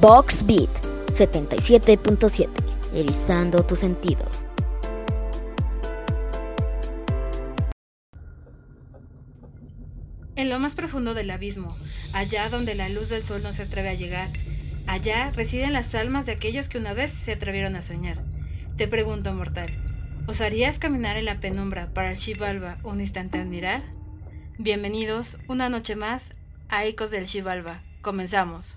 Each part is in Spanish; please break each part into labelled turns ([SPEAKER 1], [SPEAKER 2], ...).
[SPEAKER 1] Box Beat 77.7, erizando tus sentidos.
[SPEAKER 2] En lo más profundo del abismo, allá donde la luz del sol no se atreve a llegar, allá residen las almas de aquellos que una vez se atrevieron a soñar. Te pregunto, mortal, ¿osarías caminar en la penumbra para el Shivalba un instante admirar? Bienvenidos una noche más a Ecos del Shivalba. Comenzamos.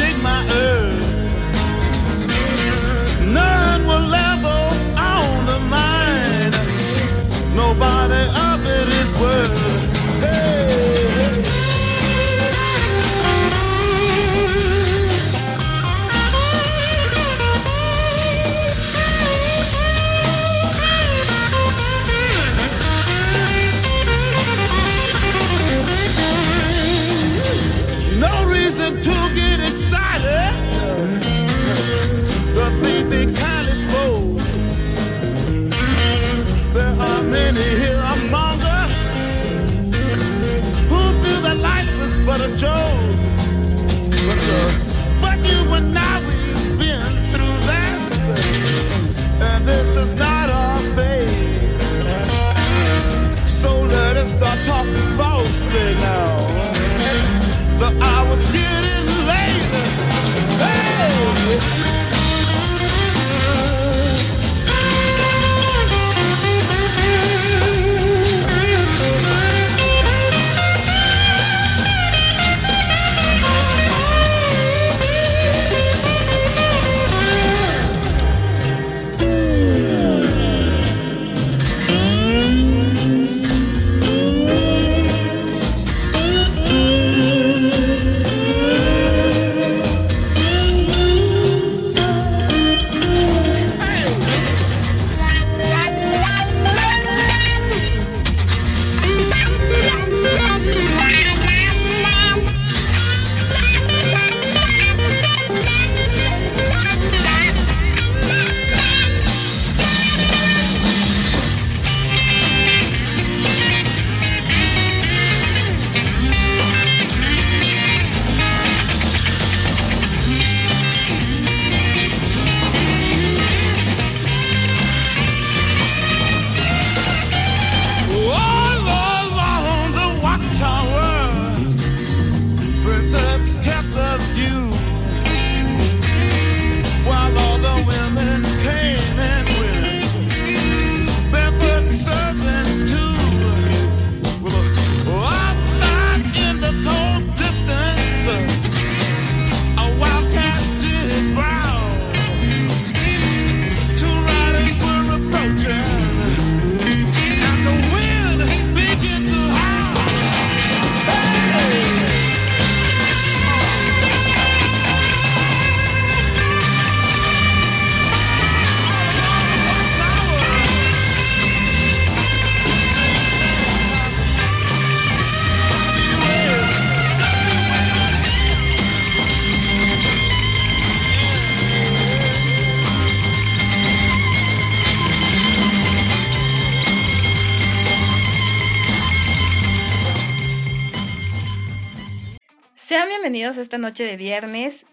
[SPEAKER 2] bienvenidos esta noche de viernes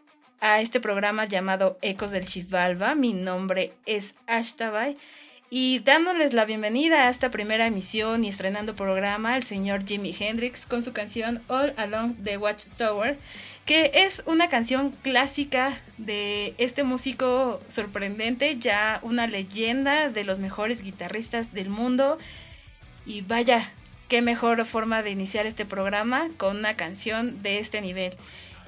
[SPEAKER 2] a este programa llamado Ecos del Shivalba. Mi nombre es Ashtabay y dándoles la bienvenida a esta primera emisión y estrenando programa el señor Jimi Hendrix con su canción All Along the Watchtower, que es una canción clásica de este músico sorprendente, ya una leyenda de los mejores guitarristas del mundo. Y vaya, qué mejor forma de iniciar este programa con una canción de este nivel.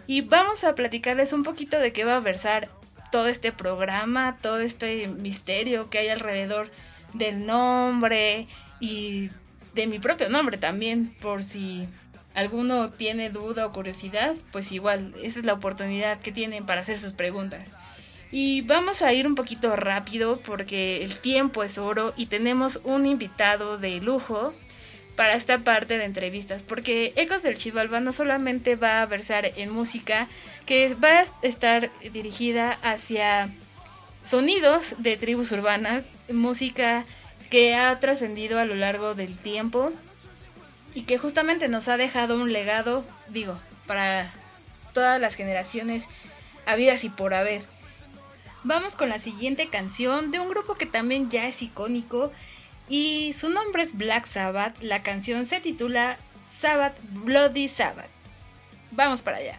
[SPEAKER 2] y vamos a platicarles un poquito de qué va a versar todo este programa, todo este misterio que hay alrededor del nombre y de mi propio nombre también, por si alguno tiene duda o curiosidad, pues igual, esa es la oportunidad que tienen para hacer sus preguntas. Y vamos a ir un poquito rápido porque el tiempo es oro y tenemos un invitado de lujo para esta parte de entrevistas, porque Ecos del Chivalba no solamente va a versar en música, que va a estar dirigida hacia sonidos de tribus urbanas, música que ha trascendido a lo largo del tiempo y que justamente nos ha dejado un legado, digo, para todas las generaciones habidas y por haber. Vamos con la siguiente canción de un grupo que también ya es icónico y su nombre es Black Sabbath. La canción se titula Sabbath Bloody Sabbath. Vamos para allá.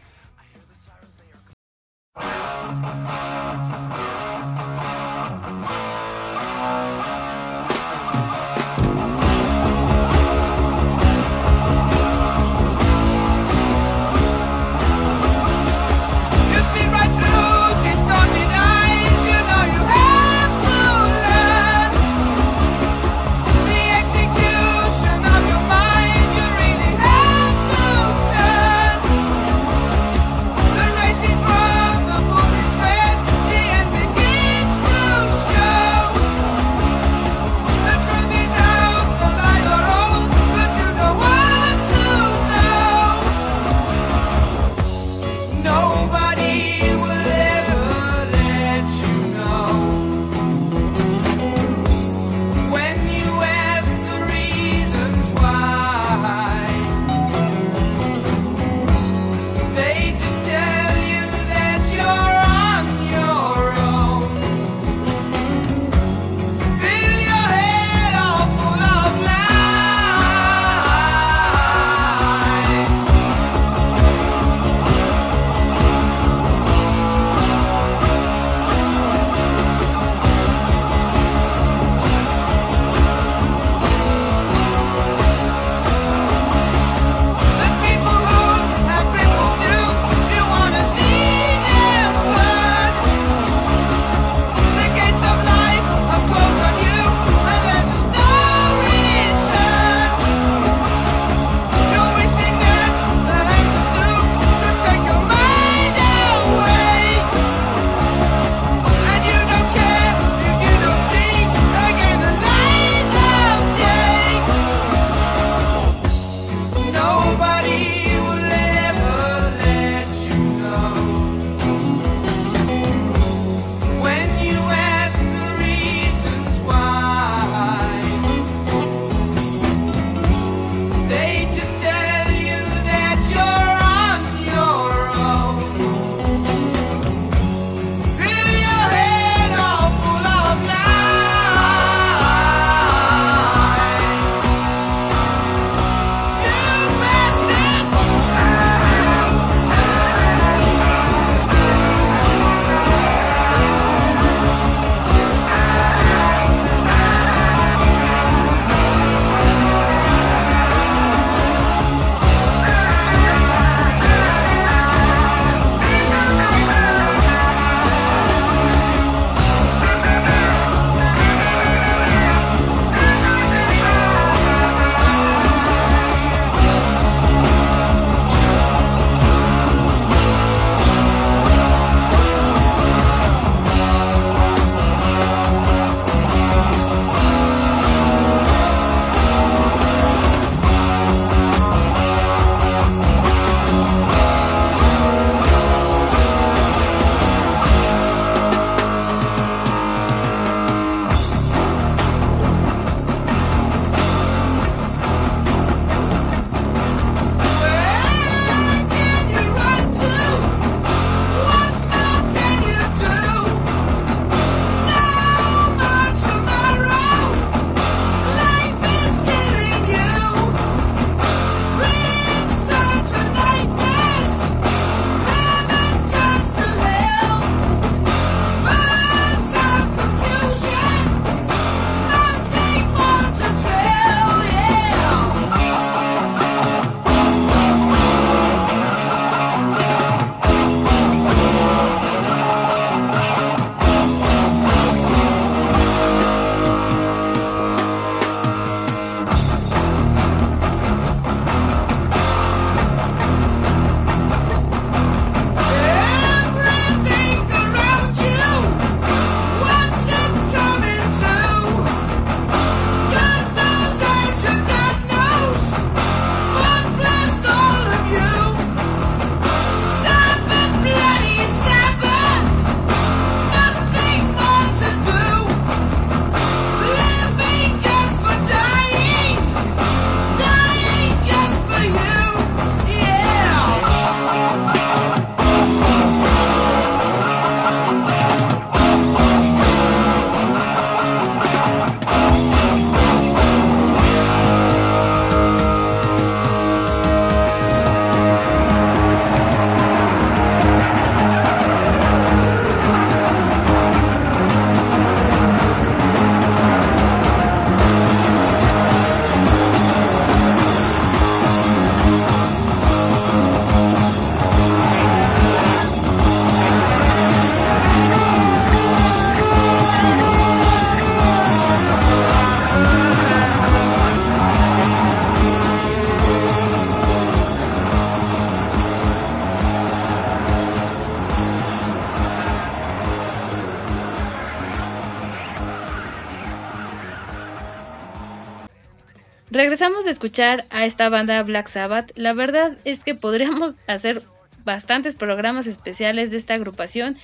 [SPEAKER 2] Regresamos de escuchar a esta banda Black Sabbath. La verdad es que podríamos hacer bastantes programas especiales de esta agrupación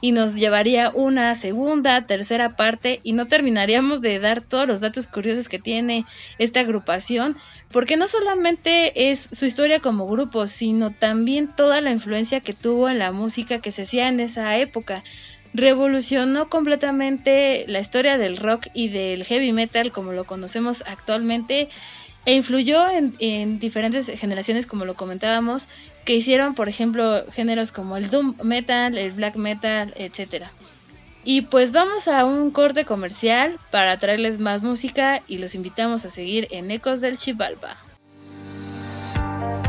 [SPEAKER 2] y nos llevaría una segunda, tercera parte y no terminaríamos de dar todos los datos curiosos que tiene esta agrupación, porque no solamente es su historia como grupo, sino también toda la influencia que tuvo en la música que se hacía en esa época. Revolucionó completamente la historia del rock y del heavy metal como lo conocemos actualmente e influyó en, en diferentes generaciones como lo comentábamos que hicieron, por ejemplo, géneros como el doom metal, el black metal, etc. Y pues vamos a un corte comercial para traerles más música y los invitamos a seguir en Ecos del Chivalba.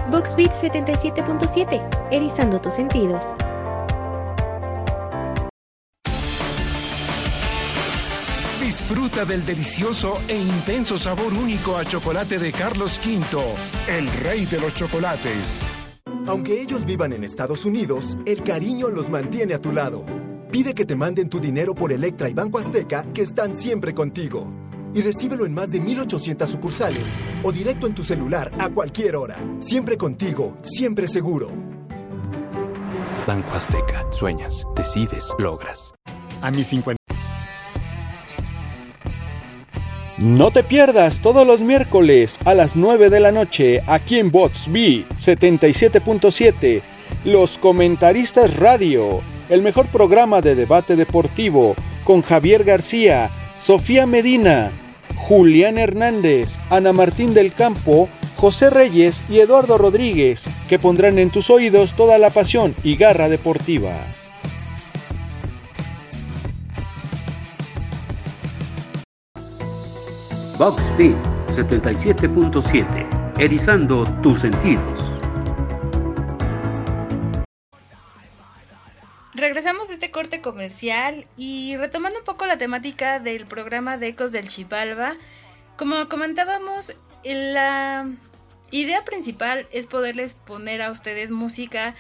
[SPEAKER 1] Boxbeat 77.7, erizando tus sentidos.
[SPEAKER 3] Disfruta del delicioso e intenso sabor único a chocolate de Carlos V, el rey de los chocolates.
[SPEAKER 4] Aunque ellos vivan en Estados Unidos, el cariño los mantiene a tu lado. Pide que te manden tu dinero por Electra y Banco Azteca, que están siempre contigo. Y recíbelo en más de 1800 sucursales o directo en tu celular a cualquier hora. Siempre contigo, siempre seguro.
[SPEAKER 5] Banco Azteca. Sueñas, decides, logras.
[SPEAKER 4] A mis 50.
[SPEAKER 6] No te pierdas todos los miércoles a las 9 de la noche aquí en Bots B 77.7 Los Comentaristas Radio, el mejor programa de debate deportivo con Javier García, Sofía Medina, Julián Hernández, Ana Martín del Campo, José Reyes y Eduardo Rodríguez, que pondrán en tus oídos toda la pasión y garra deportiva.
[SPEAKER 7] Box Beat 77.7, erizando tus sentidos.
[SPEAKER 2] Regresamos de este corte comercial y retomando un poco la temática del programa de Ecos del Chivalba, como comentábamos, la idea principal es poderles poner a ustedes música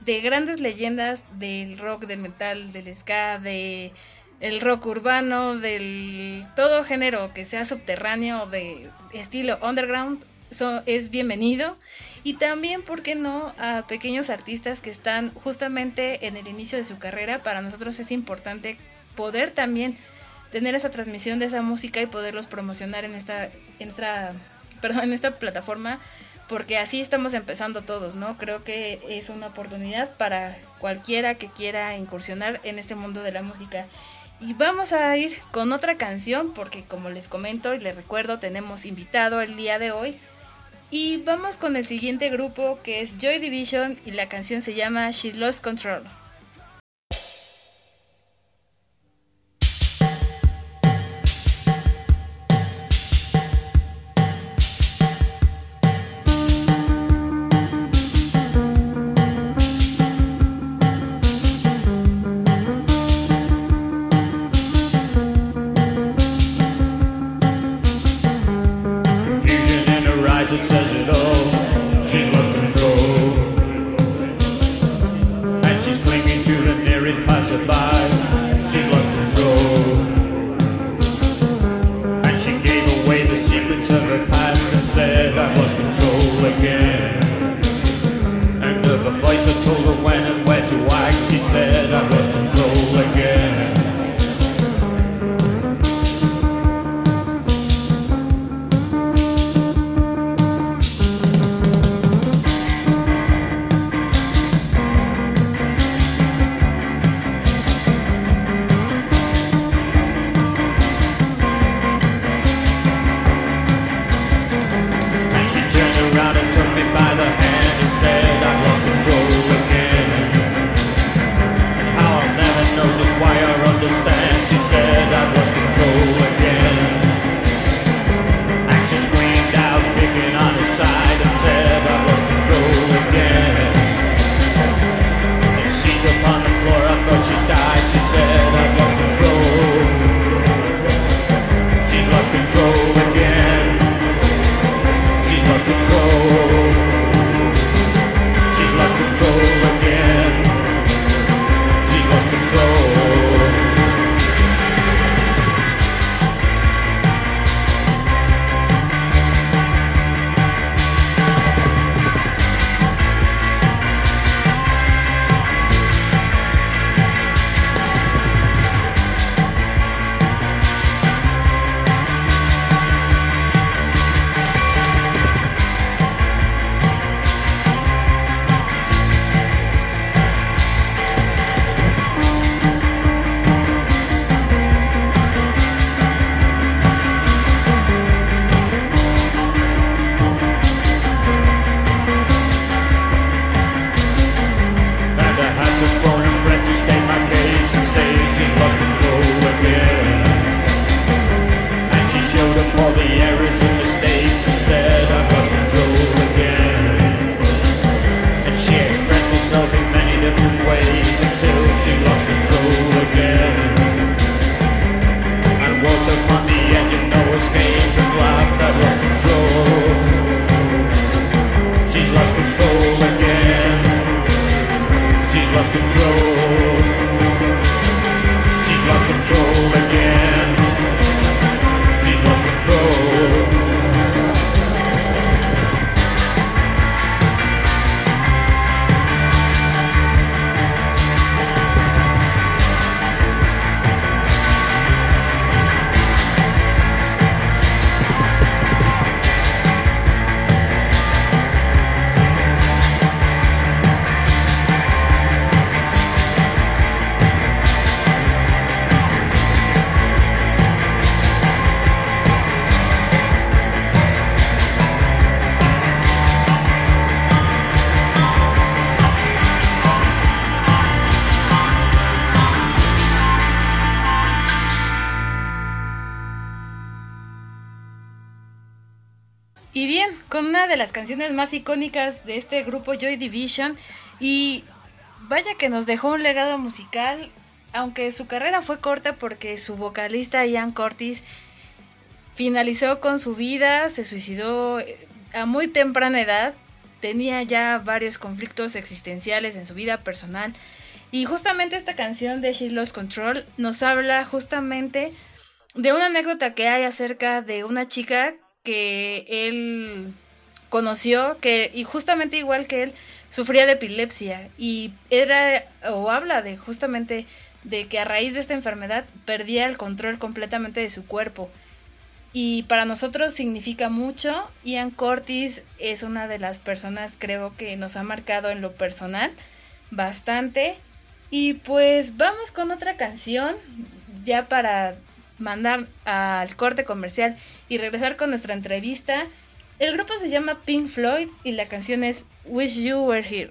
[SPEAKER 2] de grandes leyendas del rock, del metal, del ska, de el rock urbano, del todo género que sea subterráneo de estilo underground, es bienvenido. Y también, ¿por qué no?, a pequeños artistas que están justamente en el inicio de su carrera. Para nosotros es importante poder también tener esa transmisión de esa música y poderlos promocionar en esta, en esta, perdón, en esta plataforma, porque así estamos empezando todos, ¿no? Creo que es una oportunidad para cualquiera que quiera incursionar en este mundo de la música. Y vamos a ir con otra canción porque como les comento y les recuerdo tenemos invitado el día de hoy. Y vamos con el siguiente grupo que es Joy Division y la canción se llama She Lost Control. Las canciones más icónicas de este grupo Joy Division. Y vaya que nos dejó un legado musical, aunque su carrera fue corta porque su vocalista Ian Curtis finalizó con su vida, se suicidó eh, a muy temprana edad, tenía ya varios conflictos existenciales en su vida personal. Y justamente esta canción de She Lost Control nos habla justamente de una anécdota que hay acerca de una chica que él conoció, que y justamente igual que él sufría de epilepsia y era o habla de justamente de que a raíz de esta enfermedad perdía el control completamente de su cuerpo. Y para nosotros significa mucho. Ian Curtis es una de las personas creo que nos ha marcado en lo personal bastante. Y pues vamos con otra canción ya para mandar al corte comercial y regresar con nuestra entrevista. El grupo se llama Pink Floyd y la canción es Wish You Were Here.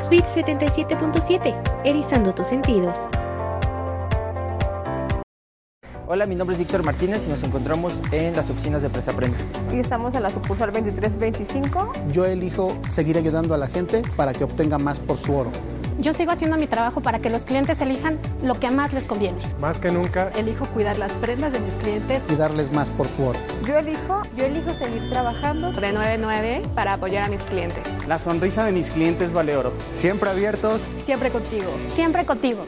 [SPEAKER 1] Boxbeat 77.7, erizando tus sentidos.
[SPEAKER 8] Hola, mi nombre es Víctor Martínez y nos encontramos en las oficinas de Presa Premio.
[SPEAKER 9] Y estamos en la sucursal 2325.
[SPEAKER 10] Yo elijo seguir ayudando a la gente para que obtenga más por su oro.
[SPEAKER 11] Yo sigo haciendo mi trabajo para que los clientes elijan lo que más les conviene.
[SPEAKER 12] Más que nunca.
[SPEAKER 13] Elijo cuidar las prendas de mis clientes.
[SPEAKER 10] Y darles más por su oro.
[SPEAKER 9] Yo elijo, yo elijo seguir trabajando
[SPEAKER 13] de 9 a 9 para apoyar a mis clientes.
[SPEAKER 14] La sonrisa de mis clientes vale oro. Siempre abiertos.
[SPEAKER 13] Siempre contigo.
[SPEAKER 11] Siempre contigo.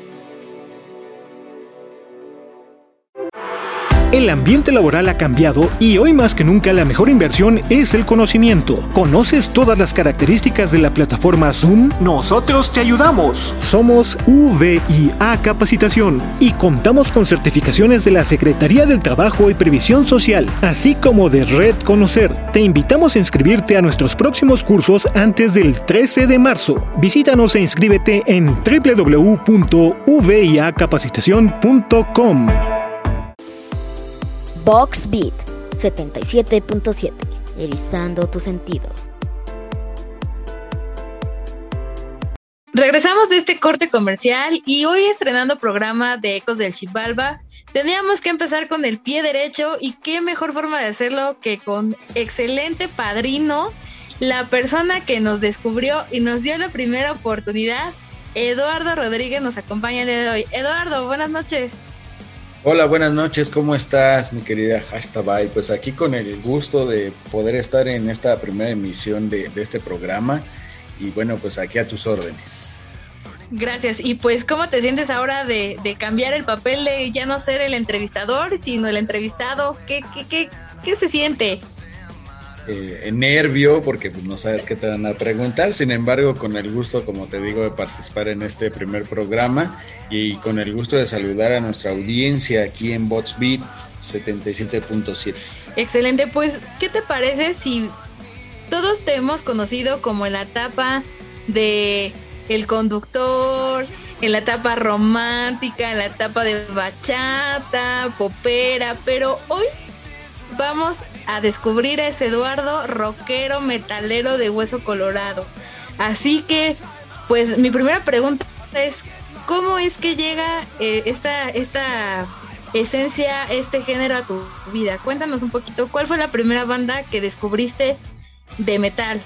[SPEAKER 15] El ambiente laboral ha cambiado y hoy más que nunca la mejor inversión es el conocimiento. ¿Conoces todas las características de la plataforma Zoom? Nosotros te ayudamos. Somos VIA Capacitación y contamos con certificaciones de la Secretaría del Trabajo y Previsión Social, así como de Red Conocer. Te invitamos a inscribirte a nuestros próximos cursos antes del 13 de marzo. Visítanos e inscríbete en www.viacapacitación.com.
[SPEAKER 16] Box Beat 77.7, erizando tus sentidos.
[SPEAKER 2] Regresamos de este corte comercial y hoy estrenando programa de Ecos del Chivalba. Teníamos que empezar con el pie derecho y qué mejor forma de hacerlo que con excelente padrino, la persona que nos descubrió y nos dio la primera oportunidad. Eduardo Rodríguez nos acompaña el día de hoy. Eduardo, buenas noches.
[SPEAKER 17] Hola, buenas noches, ¿cómo estás, mi querida Hashtag? Pues aquí con el gusto de poder estar en esta primera emisión de, de, este programa y bueno, pues aquí a tus órdenes.
[SPEAKER 2] Gracias, y pues ¿cómo te sientes ahora de, de cambiar el papel de ya no ser el entrevistador, sino el entrevistado? ¿Qué, qué, qué, qué se siente?
[SPEAKER 17] Eh, nervio porque pues, no sabes qué te van a preguntar. Sin embargo, con el gusto, como te digo, de participar en este primer programa y con el gusto de saludar a nuestra audiencia aquí en Botsbeat 77.7.
[SPEAKER 2] Excelente, pues, ¿qué te parece si todos te hemos conocido como en la etapa de el conductor, en la etapa romántica, en la etapa de bachata, popera, pero hoy vamos a descubrir a ese Eduardo rockero metalero de hueso colorado. Así que, pues mi primera pregunta es, ¿cómo es que llega eh, esta, esta esencia, este género a tu vida? Cuéntanos un poquito, ¿cuál fue la primera banda que descubriste de metal?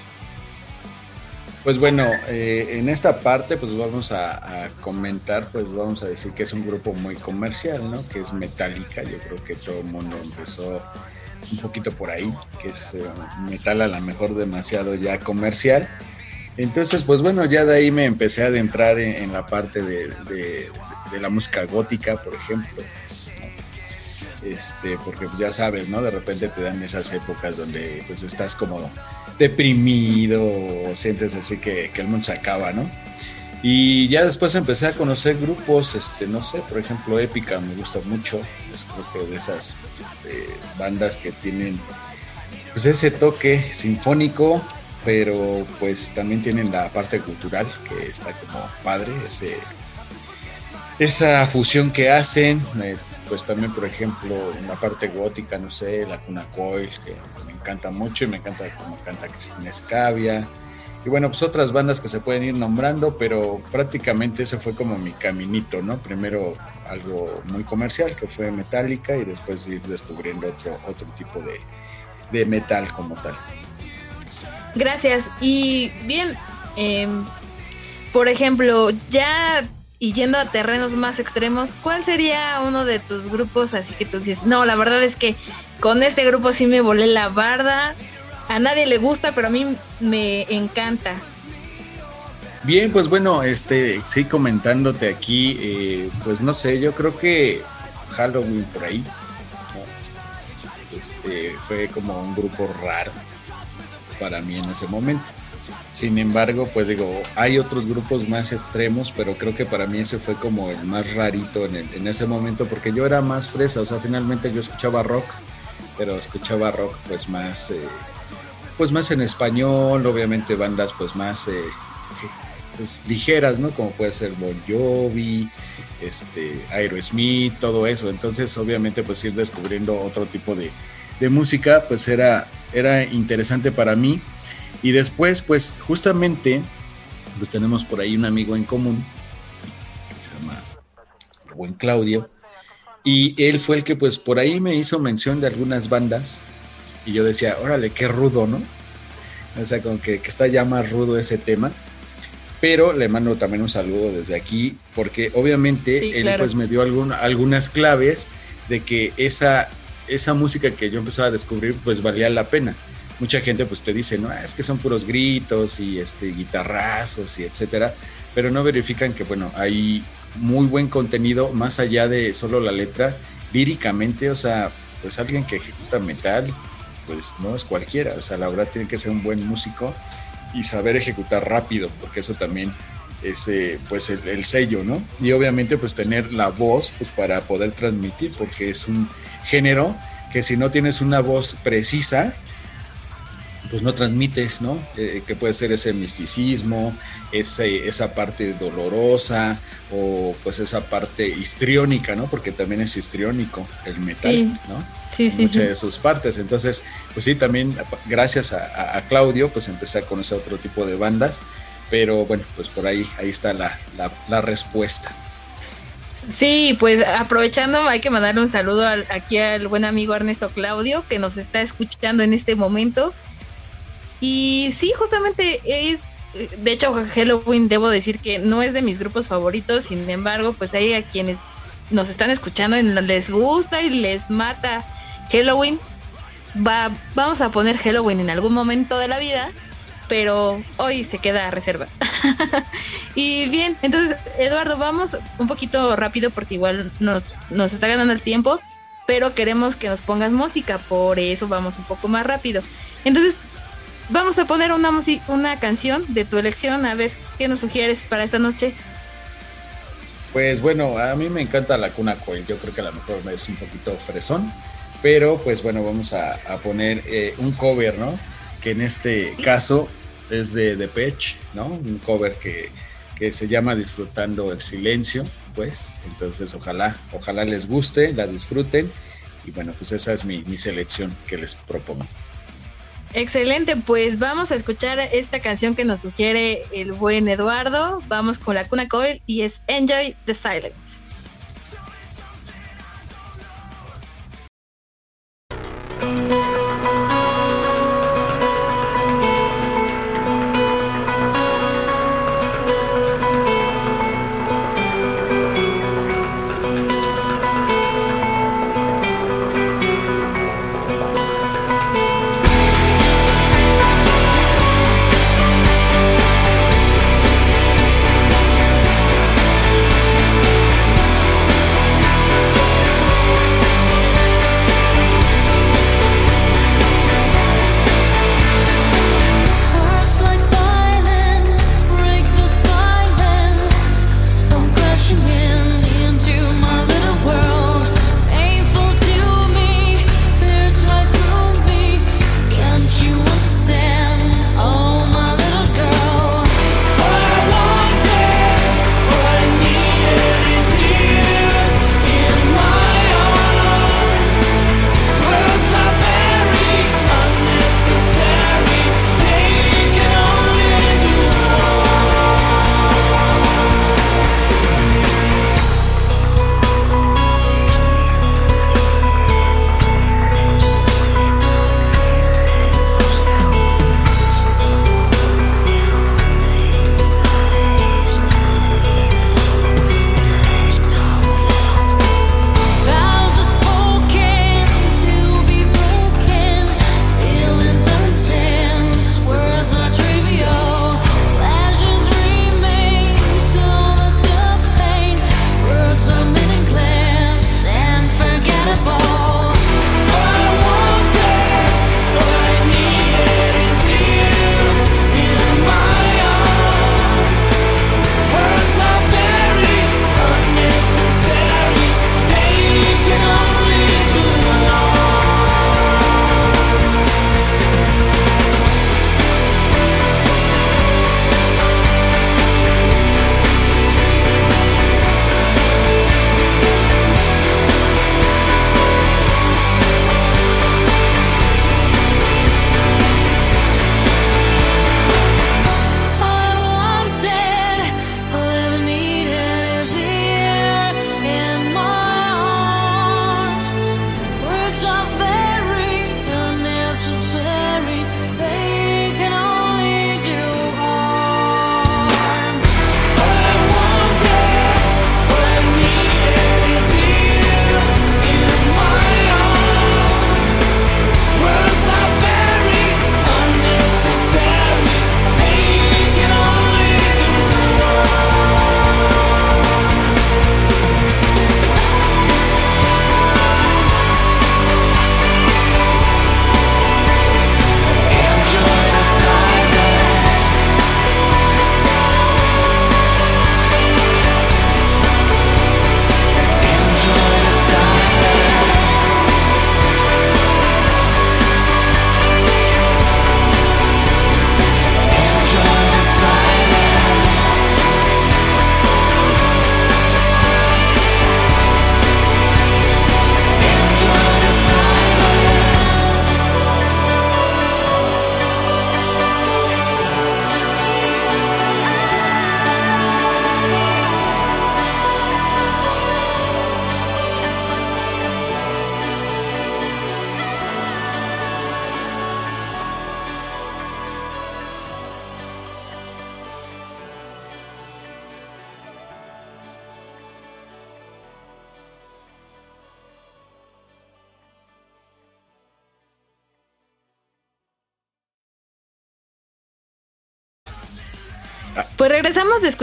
[SPEAKER 17] Pues bueno, eh, en esta parte pues vamos a, comentar, pues vamos a decir que es un grupo muy comercial, ¿no? Que es Metallica, yo creo que todo el mundo empezó un poquito por ahí, que es eh, metal a lo mejor demasiado ya comercial. Entonces, pues bueno, ya de ahí me empecé a adentrar en, en la parte de, de, de, la música gótica, por ejemplo. Este, porque ya sabes, ¿no? De repente te dan esas épocas donde pues estás como deprimido o sientes así que, que el mundo se acaba, ¿no? Y ya después empecé a conocer grupos, este, no sé, por ejemplo, Épica me gusta mucho, es creo que de esas eh, bandas que tienen pues ese toque sinfónico, pero pues también tienen la parte cultural que está como padre, ese, esa fusión que hacen, eh, pues también por ejemplo en la parte gótica, no sé, la Cuna Coil, que me encanta mucho y me encanta como canta Cristina Escavia. Y bueno, pues otras bandas que se pueden ir nombrando, pero prácticamente ese fue como mi caminito, ¿no? Primero algo muy comercial, que fue Metallica, y después ir descubriendo otro, otro tipo de, de metal como tal.
[SPEAKER 2] Gracias. Y bien, eh, por ejemplo, ya y yendo a terrenos más extremos, ¿cuál sería uno de tus grupos así que tú dices, no, la verdad es que con este grupo sí me volé la barda, a nadie le gusta, pero a mí me encanta?
[SPEAKER 17] Bien, pues bueno, este, sí, comentándote aquí, eh, pues no sé, yo creo que Halloween por ahí, este, fue como un grupo raro para mí en ese momento. Sin embargo, pues digo, hay otros grupos más extremos, pero creo que para mí ese fue como el más rarito en, el, en ese momento, porque yo era más fresa, o sea, finalmente yo escuchaba rock, pero escuchaba rock pues más, eh, pues más en español, obviamente bandas pues más eh, pues, ligeras, ¿no? Como puede ser Bon Jovi, este, Aerosmith, todo eso. Entonces, obviamente, pues ir descubriendo otro tipo de, de música, pues era, era interesante para mí. Y después, pues justamente, pues tenemos por ahí un amigo en común, que se llama el buen Claudio, y él fue el que pues por ahí me hizo mención de algunas bandas, y yo decía, órale, qué rudo, ¿no? O sea, como que, que está ya más rudo ese tema. Pero le mando también un saludo desde aquí, porque obviamente
[SPEAKER 2] Sí,
[SPEAKER 17] él
[SPEAKER 2] claro.
[SPEAKER 17] pues me dio algún- algunas claves de que esa, esa música que yo empezaba a descubrir pues valía la pena. Mucha gente pues te dice, no, es que son puros gritos y este, guitarrazos y etcétera, pero no verifican que bueno, hay muy buen contenido más allá de solo la letra, líricamente, o sea, pues alguien que ejecuta metal, pues no es cualquiera, o sea, la verdad tiene que ser un buen músico y saber ejecutar rápido, porque eso también es eh, pues el, el sello, ¿no? Y obviamente pues tener la voz pues para poder transmitir, porque es un género que si no tienes una voz precisa, pues no transmites, ¿no? Eh, que puede ser ese misticismo, ese, esa parte dolorosa o pues esa parte histriónica, ¿no? Porque también es histriónico el metal,
[SPEAKER 2] Sí.
[SPEAKER 17] ¿no?
[SPEAKER 2] Sí, sí,
[SPEAKER 17] Muchas de sus partes. Entonces, pues sí, también gracias a, a- a Claudio, pues empecé a conocer otro tipo de bandas, pero bueno, pues por ahí, ahí está la, la- la respuesta.
[SPEAKER 2] Sí, pues aprovechando, hay que mandarle un saludo al- aquí al buen amigo Ernesto Claudio, que nos está escuchando en este momento. Y sí, justamente es, de hecho, Halloween, debo decir que no es de mis grupos favoritos, sin embargo, pues hay a quienes nos están escuchando y les gusta y les mata Halloween. Va, vamos a poner Halloween en algún momento de la vida, pero hoy se queda a reserva. y bien, entonces, Eduardo, vamos un poquito rápido porque igual nos, nos está ganando el tiempo, pero queremos que nos pongas música, por eso vamos un poco más rápido. Entonces, vamos a poner una, una canción de tu elección, a ver qué nos sugieres para esta noche.
[SPEAKER 17] Pues bueno, a mí me encanta la cuna coil, yo creo que a lo mejor es un poquito fresón, pero pues bueno, vamos a, a poner eh, un cover, ¿no? Que en este caso es de Depeche, ¿no? Un cover que, que se llama Disfrutando el Silencio, pues, entonces ojalá, ojalá les guste, la disfruten, y bueno, pues esa es mi, mi selección que les propongo.
[SPEAKER 2] Excelente, pues vamos a escuchar esta canción que nos sugiere el buen Eduardo. Vamos con la Cuna Coil y es Enjoy the Silence.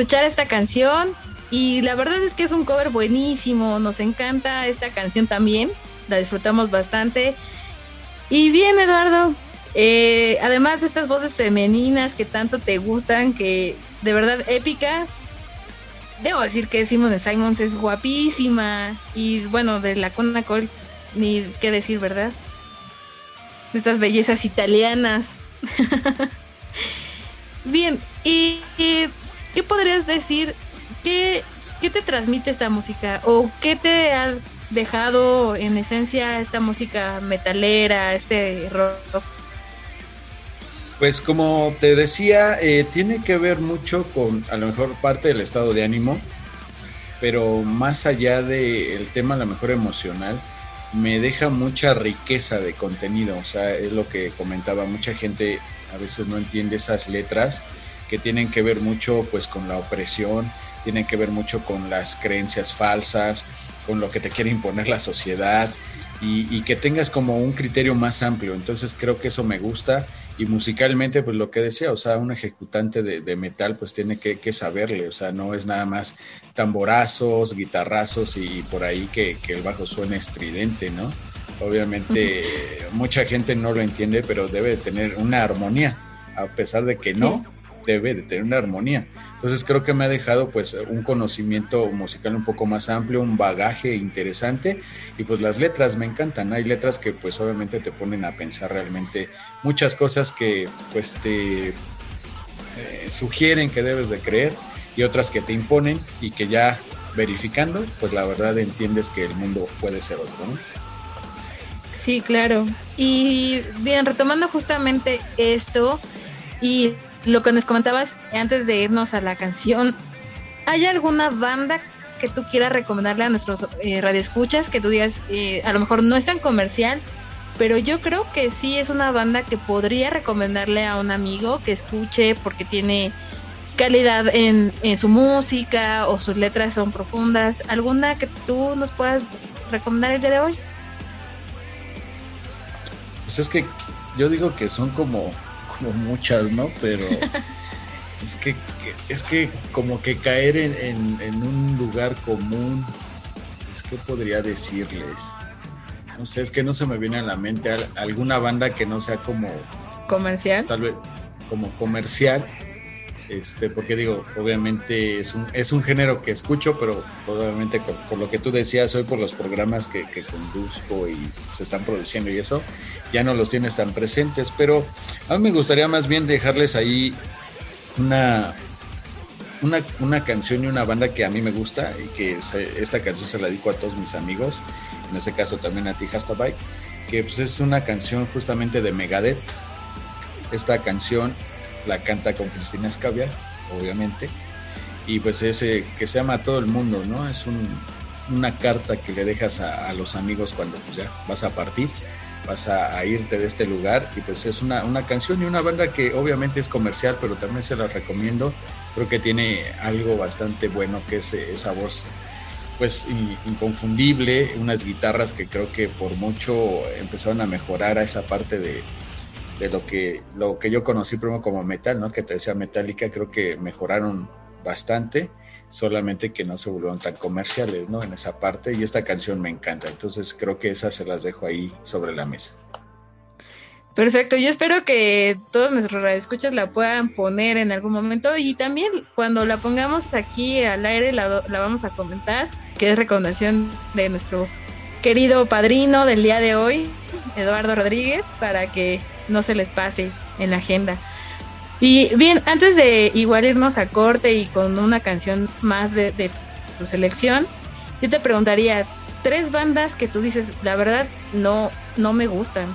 [SPEAKER 2] Escuchar esta canción y la verdad es que es un cover buenísimo, nos encanta esta canción también, la disfrutamos bastante. Y bien, Eduardo, eh, además de estas voces femeninas que tanto te gustan, que de verdad épica, debo decir que Simone Simons es guapísima y bueno, de la Cona Cole, ni qué decir, ¿verdad? Estas bellezas italianas. Bien, y, ¿qué podrías decir? ¿Qué, ¿Qué te transmite esta música? ¿O qué te ha dejado en esencia esta música metalera, este rock?
[SPEAKER 17] Pues como te decía, eh, tiene que ver mucho con a lo mejor parte del estado de ánimo, pero más allá del tema a lo mejor emocional, me deja mucha riqueza de contenido. O sea, es lo que comentaba, mucha gente a veces no entiende esas letras que tienen que ver mucho pues con la opresión, tienen que ver mucho con las creencias falsas, con lo que te quiere imponer la sociedad y, y, que tengas como un criterio más amplio. Entonces creo que eso me gusta y musicalmente pues lo que decía, o sea, un ejecutante de, de metal pues tiene que, que, saberle, o sea, no es nada más tamborazos, guitarrazos y, y por ahí que, que, el bajo suene estridente, ¿no? Obviamente uh -huh. mucha gente no lo entiende, pero debe de tener una armonía, a pesar de que no. Debe de tener una armonía. Entonces creo que me ha dejado pues un conocimiento musical un poco más amplio, un bagaje interesante y pues las letras me encantan. Hay letras que pues obviamente te ponen a pensar realmente muchas cosas que pues te eh, sugieren que debes de creer y otras que te imponen y que ya verificando pues la verdad entiendes que el mundo puede ser otro. ¿no?
[SPEAKER 2] Sí, claro. Y bien, retomando justamente esto y lo que nos comentabas antes de irnos a la canción, ¿hay alguna banda que tú quieras recomendarle a nuestros eh, radioescuchas que tú digas, eh, a lo mejor no es tan comercial, pero yo creo que sí es una banda que podría recomendarle a un amigo que escuche porque tiene calidad en, en su música o sus letras son profundas? ¿Alguna que tú nos puedas recomendar el día de hoy?
[SPEAKER 17] Pues es que yo digo que son como como muchas, ¿no? Pero es que, es que como que caer en, en, en, un lugar común, es que podría decirles, no sé, es que no se me viene a la mente alguna banda que no sea como
[SPEAKER 2] comercial,
[SPEAKER 17] tal vez como comercial, este, porque digo, obviamente es un, género que escucho, pero obviamente por, lo que tú decías hoy, por los programas que, conduzco y se están produciendo y eso, ya no los tienes tan presentes, pero a mí me gustaría más bien dejarles ahí una, una, canción y una banda que a mí me gusta y que esta canción se la dedico a todos mis amigos, en este caso también a ti, Hastabay, que pues es una canción justamente de Megadeth. Esta canción la canta con Cristina Escavia, obviamente, y pues ese que se llama a todo el mundo, ¿no? Es un, una carta que le dejas a, los amigos cuando pues ya vas a partir, vas a, a, irte de este lugar, y pues es una, una canción y una banda que obviamente es comercial, pero también se la recomiendo, creo que tiene algo bastante bueno, que es esa voz pues inconfundible, unas guitarras que creo que por mucho empezaron a mejorar a esa parte de, de lo que, lo que yo conocí primero como metal, ¿no? Que te decía Metallica, creo que mejoraron bastante, solamente que no se volvieron tan comerciales, ¿no? En esa parte, y esta canción me encanta, entonces creo que esas se las dejo ahí sobre la mesa.
[SPEAKER 2] Perfecto, yo espero que todos nuestros radioescuchas la puedan poner en algún momento y también cuando la pongamos aquí al aire la, la vamos a comentar, que es recomendación de nuestro querido padrino del día de hoy, Eduardo Rodríguez, para que no se les pase en la agenda. Y bien, antes de igual irnos a corte y con una canción más de, tu selección, yo te preguntaría, tres bandas que tú dices, la verdad, no, no me gustan.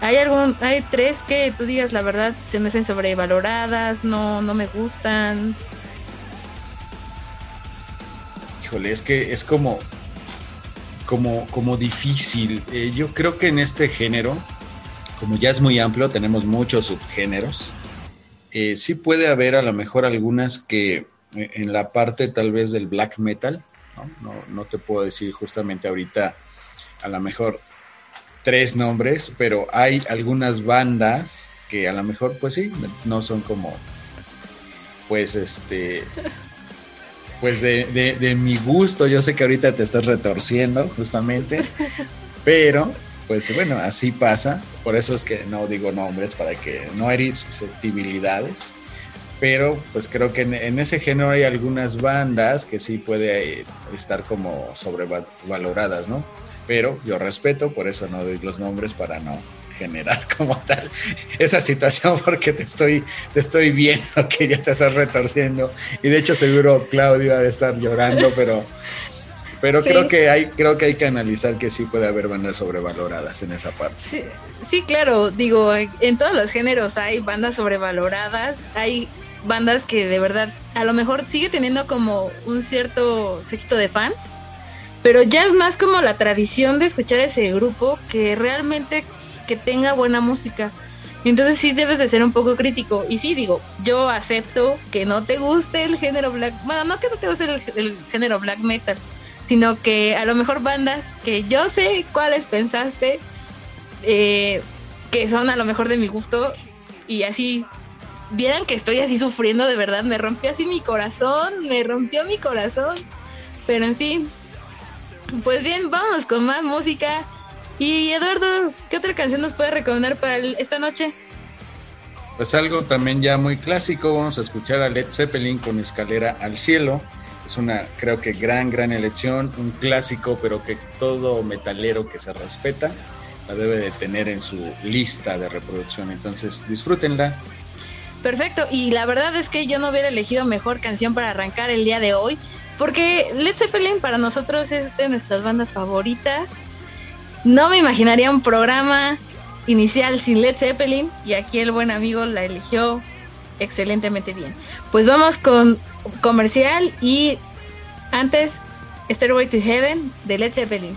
[SPEAKER 2] ¿Hay algún, hay tres que tú digas, la verdad, se me hacen sobrevaloradas, no, no me gustan?
[SPEAKER 17] Híjole, es que es como, como, como difícil. Eh, yo creo que en este género, como ya es muy amplio, tenemos muchos subgéneros. Eh, sí puede haber a lo mejor algunas que eh, en la parte tal vez del black metal, ¿no? No, te puedo decir justamente ahorita a lo mejor tres nombres, pero hay algunas bandas que a lo mejor pues sí, no son como pues este, pues de, de mi gusto, yo sé que ahorita te estás retorciendo justamente, pero pues bueno, así pasa, por eso es que no digo nombres para que no herir susceptibilidades, pero pues creo que en, en ese género hay algunas bandas que sí puede estar como sobrevaloradas, ¿no? Pero yo respeto, por eso no doy los nombres para no generar como tal esa situación porque te estoy, te estoy viendo que ya te estás retorciendo. Y de hecho seguro Claudio ha de estar llorando, pero, pero
[SPEAKER 2] Sí.
[SPEAKER 17] creo, que hay, creo que hay que analizar que sí puede haber bandas sobrevaloradas en esa parte.
[SPEAKER 2] Sí, sí, claro, digo, en todos los géneros hay bandas sobrevaloradas, hay bandas que de verdad a lo mejor sigue teniendo como un cierto séquito de fans, pero ya es más como la tradición de escuchar ese grupo que realmente que tenga buena música. Entonces sí debes de ser un poco crítico. Y sí, digo, yo acepto que no te guste el género black, bueno, no que no te guste el, el género black metal, sino que a lo mejor bandas que yo sé cuáles pensaste, eh, que son a lo mejor de mi gusto, y así, vieran que estoy así sufriendo de verdad, me rompió así mi corazón, me rompió mi corazón, pero en fin, pues bien, vamos con más música. Y Eduardo, ¿qué otra canción nos puede recomendar para esta noche?
[SPEAKER 17] Pues algo también ya muy clásico, vamos a escuchar a Led Zeppelin con Escalera al Cielo. Es una, creo que gran, gran elección, un clásico, pero que todo metalero que se respeta la debe de tener en su lista de reproducción. Entonces, disfrútenla.
[SPEAKER 2] Perfecto, y la verdad es que yo no hubiera elegido mejor canción para arrancar el día de hoy, porque Led Zeppelin para nosotros es de nuestras bandas favoritas. No me imaginaría un programa inicial sin Led Zeppelin, y aquí el buen amigo la eligió excelentemente bien. Pues vamos con comercial y antes Stairway to Heaven de Led Zeppelin.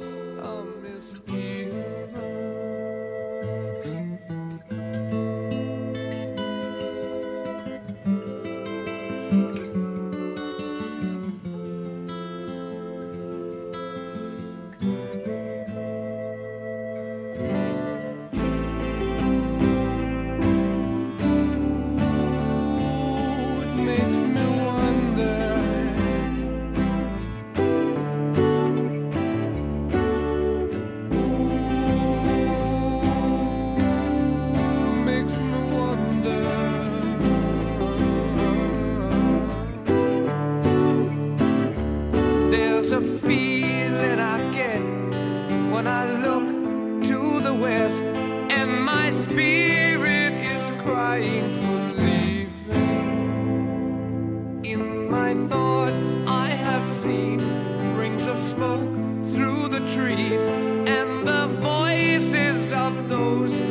[SPEAKER 18] those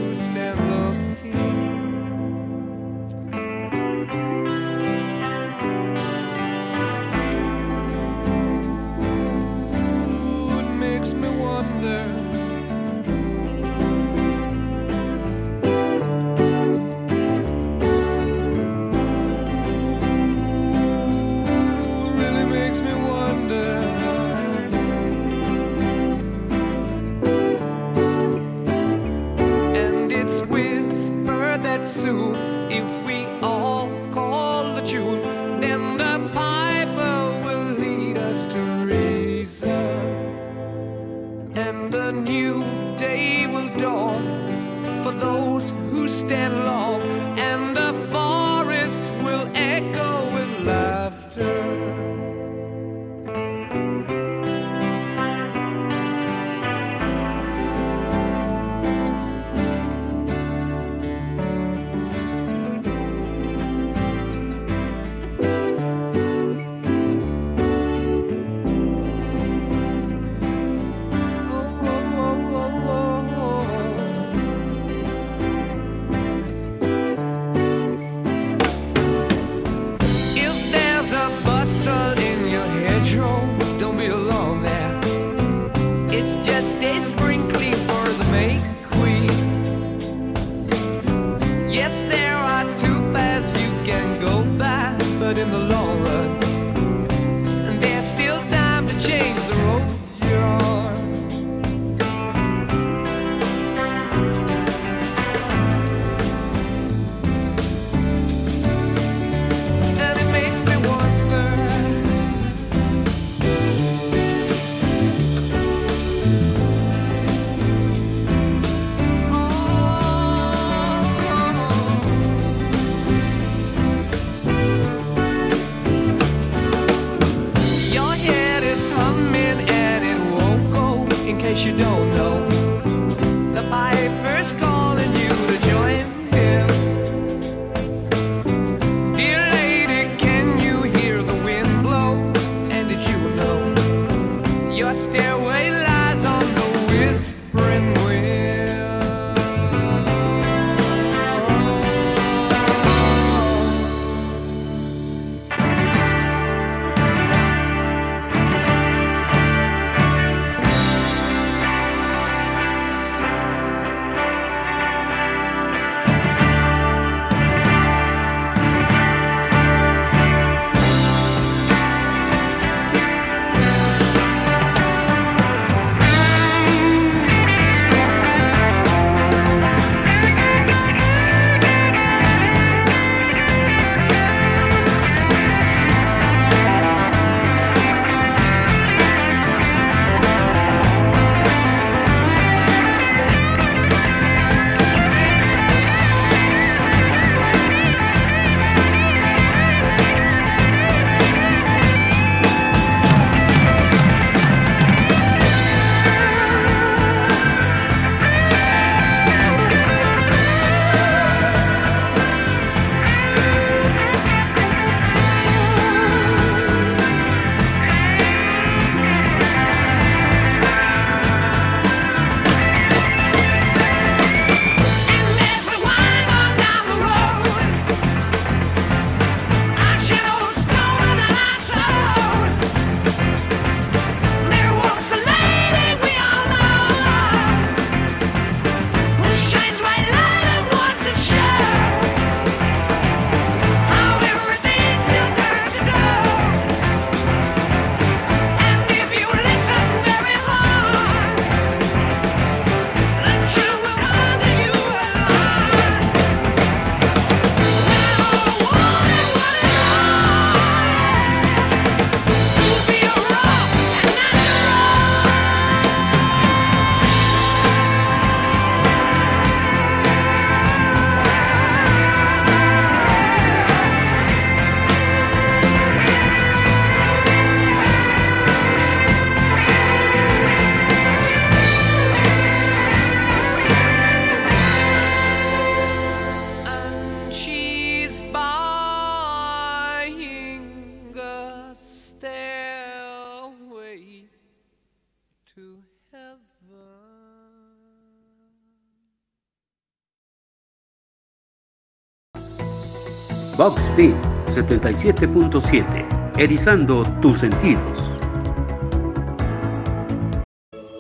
[SPEAKER 7] Box Beat 77.7, erizando tus sentidos.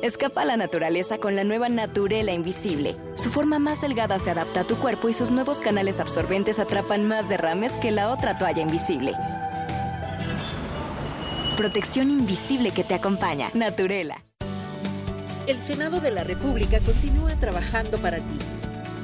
[SPEAKER 12] Escapa a la naturaleza con la nueva Naturela Invisible. Su forma más delgada se adapta a tu cuerpo y sus nuevos canales absorbentes atrapan más derrames que la otra toalla invisible. Protección invisible que te acompaña. Naturela.
[SPEAKER 19] El Senado de la República continúa trabajando para ti.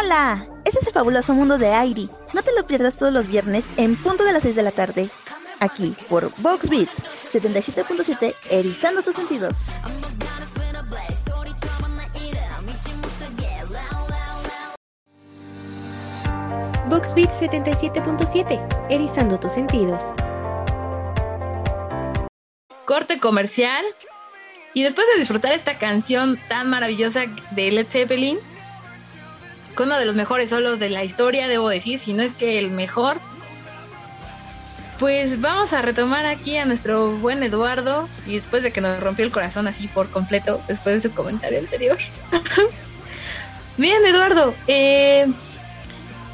[SPEAKER 20] ¡Hola! Este es el fabuloso mundo de Airi. No te lo pierdas todos los viernes en punto de las 6 de la tarde. Aquí por Vox Beat 77.7, erizando tus sentidos.
[SPEAKER 1] Vox Beat 77.7, erizando tus sentidos.
[SPEAKER 2] Corte comercial. Y después de disfrutar esta canción tan maravillosa de Led Zeppelin, con uno de los mejores solos de la historia, debo decir, si no es que el mejor, pues vamos a retomar aquí a nuestro buen Eduardo y después de que nos rompió el corazón así por completo, después de su comentario anterior. Bien, Eduardo, eh,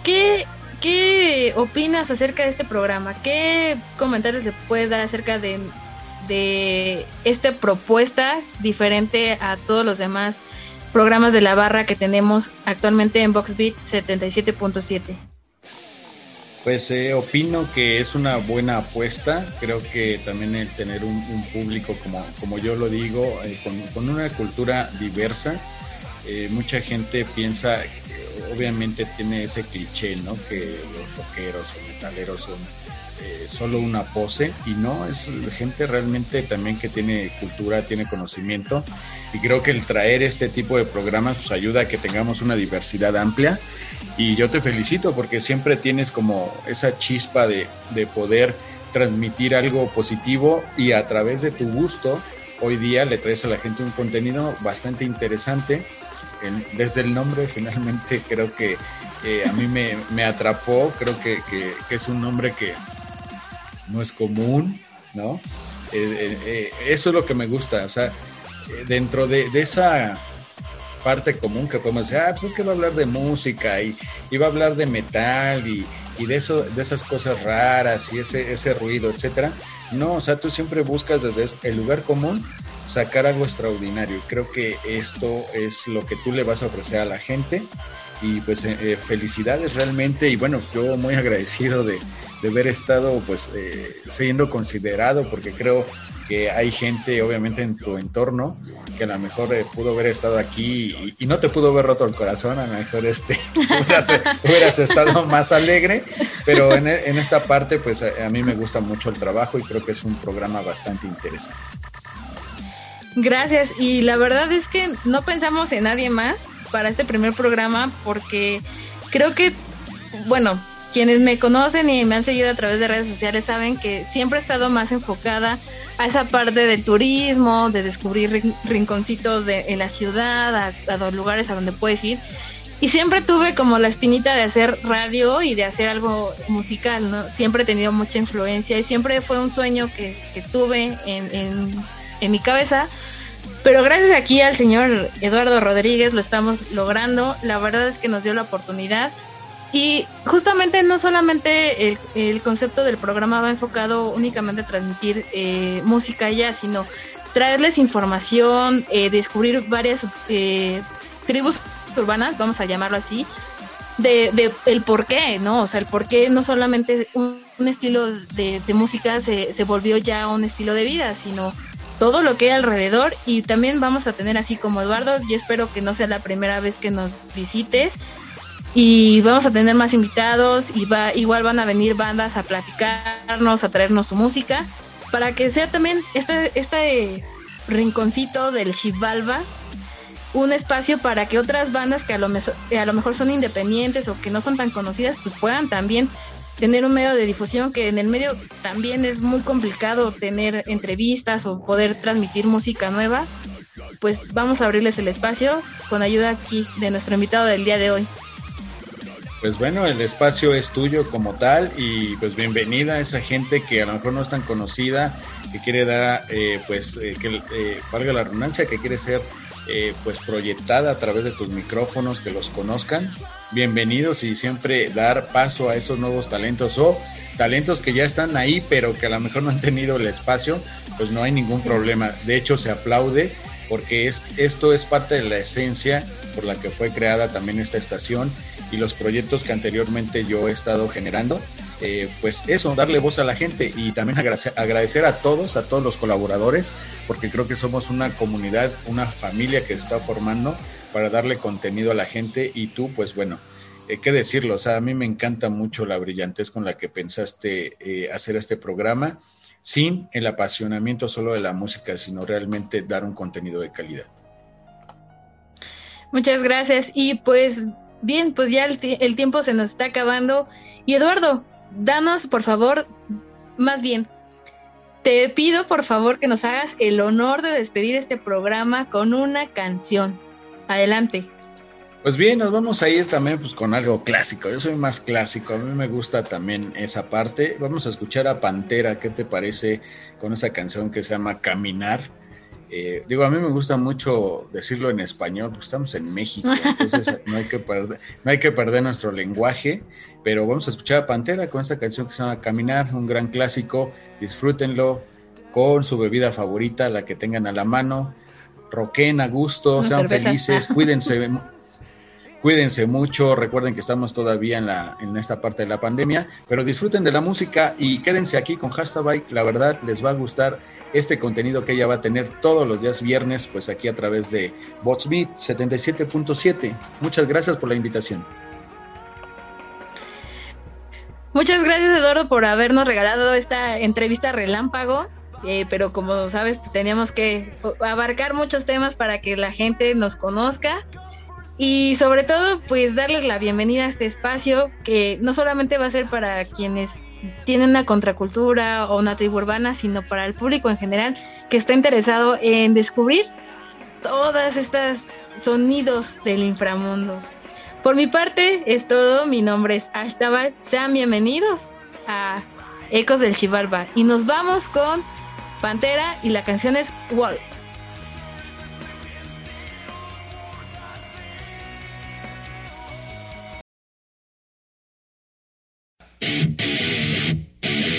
[SPEAKER 2] ¿qué, ¿qué opinas acerca de este programa? ¿Qué comentarios le puedes dar acerca de, de esta propuesta diferente a todos los demás programas de la barra que tenemos actualmente en Boxbeat 77.7?
[SPEAKER 17] Pues eh, opino que es una buena apuesta. Creo que también el tener un, público, como, como yo lo digo, eh, con, una cultura diversa. Eh, mucha gente piensa, obviamente tiene ese cliché, ¿no? Que los rockeros o metaleros son solo una pose y no, es gente realmente también que tiene cultura, tiene conocimiento y creo que el traer este tipo de programas pues ayuda a que tengamos una diversidad amplia y yo te felicito porque siempre tienes como esa chispa de, de poder transmitir algo positivo y a través de tu gusto hoy día le traes a la gente un contenido bastante interesante. Desde el nombre finalmente creo que eh, a mí me, me atrapó, creo que, que, que, es un nombre que no es común, ¿no? Eh, eh, eso es lo que me gusta, o sea, dentro de, de esa parte común que podemos decir, ah, pues es que va a hablar de música y, y va a hablar de metal y, y, de, eso, de esas cosas raras y ese, ese ruido, etcétera. No, o sea, tú siempre buscas desde el lugar común sacar algo extraordinario. Creo que esto es lo que tú le vas a ofrecer a la gente y pues eh, felicidades realmente y bueno, yo muy agradecido de, de haber estado pues eh, siendo considerado porque creo que hay gente obviamente en tu entorno que a lo mejor eh, pudo haber estado aquí y, no te pudo haber roto el corazón, a lo mejor este, hubieras, estado más alegre, pero en, en esta parte pues a, a, mí me gusta mucho el trabajo y creo que es un programa bastante interesante.
[SPEAKER 2] Gracias, y la verdad es que no pensamos en nadie más para este primer programa porque creo que, bueno, quienes me conocen y me han seguido a través de redes sociales saben que siempre he estado más enfocada a esa parte del turismo, de descubrir rinconcitos de, en la ciudad, a, a los lugares a donde puedes ir. Y siempre tuve como la espinita de hacer radio y de hacer algo musical, ¿no? Siempre he tenido mucha influencia y siempre fue un sueño que, tuve en, en mi cabeza. Pero gracias aquí al señor Eduardo Rodríguez lo estamos logrando. La verdad es que nos dio la oportunidad. Y justamente no solamente el, el concepto del programa va enfocado únicamente a transmitir eh, música ya, sino traerles información, eh, descubrir varias eh, tribus urbanas, vamos a llamarlo así, de, de, el por qué, ¿no? O sea, el por qué no solamente un, estilo de, de música se, se volvió ya un estilo de vida, sino todo lo que hay alrededor y también vamos a tener así como Eduardo, y espero que no sea la primera vez que nos visites y vamos a tener más invitados y va, igual van a venir bandas a platicarnos, a traernos su música para que sea también este, este rinconcito del Chivalva un espacio para que otras bandas que a lo, a lo mejor son independientes o que no son tan conocidas pues puedan también tener un medio de difusión que en el medio también es muy complicado tener entrevistas o poder transmitir música nueva, pues vamos a abrirles el espacio con ayuda aquí de nuestro invitado del día de hoy.
[SPEAKER 17] Pues bueno, el espacio es tuyo como tal y pues bienvenida a esa gente que a lo mejor no es tan conocida, que quiere dar, eh, pues, eh, que eh, valga la redundancia, que quiere ser eh, pues proyectada a través de tus micrófonos, que los conozcan. Bienvenidos y siempre dar paso a esos nuevos talentos o talentos que ya están ahí, pero que a lo mejor no han tenido el espacio, pues no hay ningún problema. De hecho, se aplaude porque es, esto es parte de la esencia por la que fue creada también esta estación y los proyectos que anteriormente yo he estado generando. Eh, pues eso, darle voz a la gente y también agradecer, a todos, a todos los colaboradores, porque creo que somos una comunidad, una familia que está formando para darle contenido a la gente y tú, pues bueno, eh, qué decirlo, o sea, a mí me encanta mucho la brillantez con la que pensaste eh, hacer este programa, sin el apasionamiento solo de la música, sino realmente dar un contenido de calidad.
[SPEAKER 2] Muchas gracias y pues bien, pues ya el, tiempo se nos está acabando. Y Eduardo, danos por favor, más bien, te pido por favor que nos hagas el honor de despedir este programa con una canción. Adelante.
[SPEAKER 17] Pues bien, nos vamos a ir también pues, con algo clásico. Yo soy más clásico, a mí me gusta también esa parte. Vamos a escuchar a Pantera, ¿qué te parece con esa canción que se llama Caminar? Eh, digo, a mí me gusta mucho decirlo en español, porque estamos en México, entonces no hay, que perder, no hay que perder nuestro lenguaje, pero vamos a escuchar a Pantera con esta canción que se llama Caminar, un gran clásico, disfrútenlo con su bebida favorita, la que tengan a la mano, roquen a gusto, Una sean cerveza. felices, cuídense, cuídense mucho, recuerden que estamos todavía en, la, en esta parte de la pandemia, pero disfruten de la música y quédense aquí con Hashtag la verdad les va a gustar este contenido que ella va a tener todos los días viernes, pues aquí a través de Botsbeat 77.7. Muchas gracias por la invitación.
[SPEAKER 2] Muchas gracias Eduardo por habernos regalado esta entrevista relámpago. Eh, pero como sabes, pues teníamos que abarcar muchos temas para que la gente nos conozca y sobre todo, pues darles la bienvenida a este espacio que no solamente va a ser para quienes tienen una contracultura o una tribu urbana, sino para el público en general que está interesado en descubrir todas estas sonidos del inframundo. Por mi parte es todo, mi nombre es Ashtabal, sean bienvenidos a Ecos del Chivalba y nos vamos con Pantera y la canción es Wall.
[SPEAKER 16] Thank you.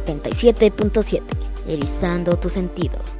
[SPEAKER 16] 77.7, erizando tus sentidos.